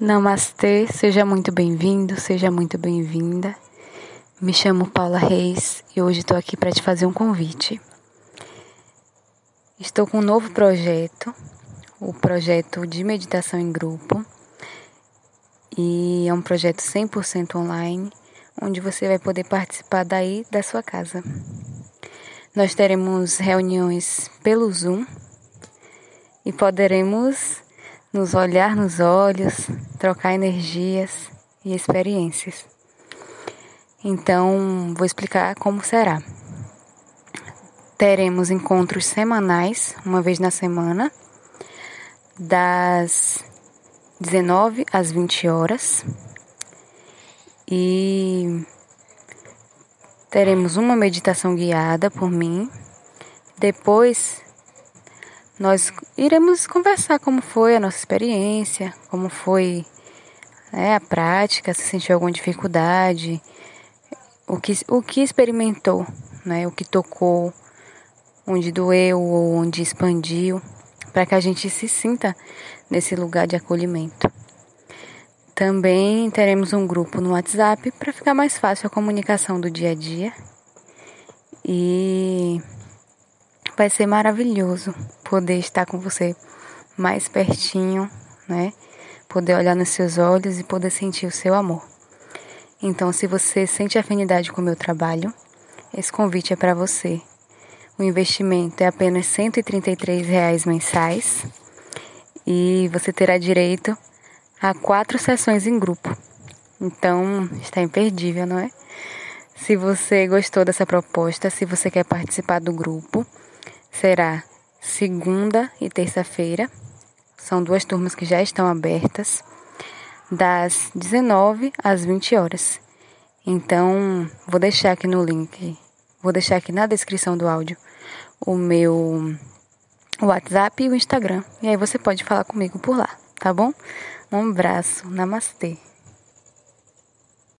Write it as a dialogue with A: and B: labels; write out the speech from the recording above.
A: Namastê, seja muito bem-vindo, seja muito bem-vinda. Me chamo Paula Reis e hoje estou aqui para te fazer um convite. Estou com um novo projeto, o projeto de meditação em grupo, e é um projeto 100% online, onde você vai poder participar daí da sua casa. Nós teremos reuniões pelo Zoom e poderemos nos olhar nos olhos, trocar energias e experiências. Então, vou explicar como será. Teremos encontros semanais, uma vez na semana, das 19 às 20 horas. E teremos uma meditação guiada por mim. Depois nós iremos conversar como foi a nossa experiência, como foi né, a prática, se sentiu alguma dificuldade, o que, o que experimentou, né, o que tocou, onde doeu ou onde expandiu, para que a gente se sinta nesse lugar de acolhimento. Também teremos um grupo no WhatsApp para ficar mais fácil a comunicação do dia a dia. E vai ser maravilhoso poder estar com você mais pertinho, né? Poder olhar nos seus olhos e poder sentir o seu amor. Então, se você sente afinidade com o meu trabalho, esse convite é para você. O investimento é apenas 133 reais mensais e você terá direito a quatro sessões em grupo. Então, está imperdível, não é? Se você gostou dessa proposta, se você quer participar do grupo, será segunda e terça-feira. São duas turmas que já estão abertas, das 19 às 20 horas. Então, vou deixar aqui no link, vou deixar aqui na descrição do áudio o meu WhatsApp e o Instagram. E aí você pode falar comigo por lá, tá bom? Um abraço, namastê.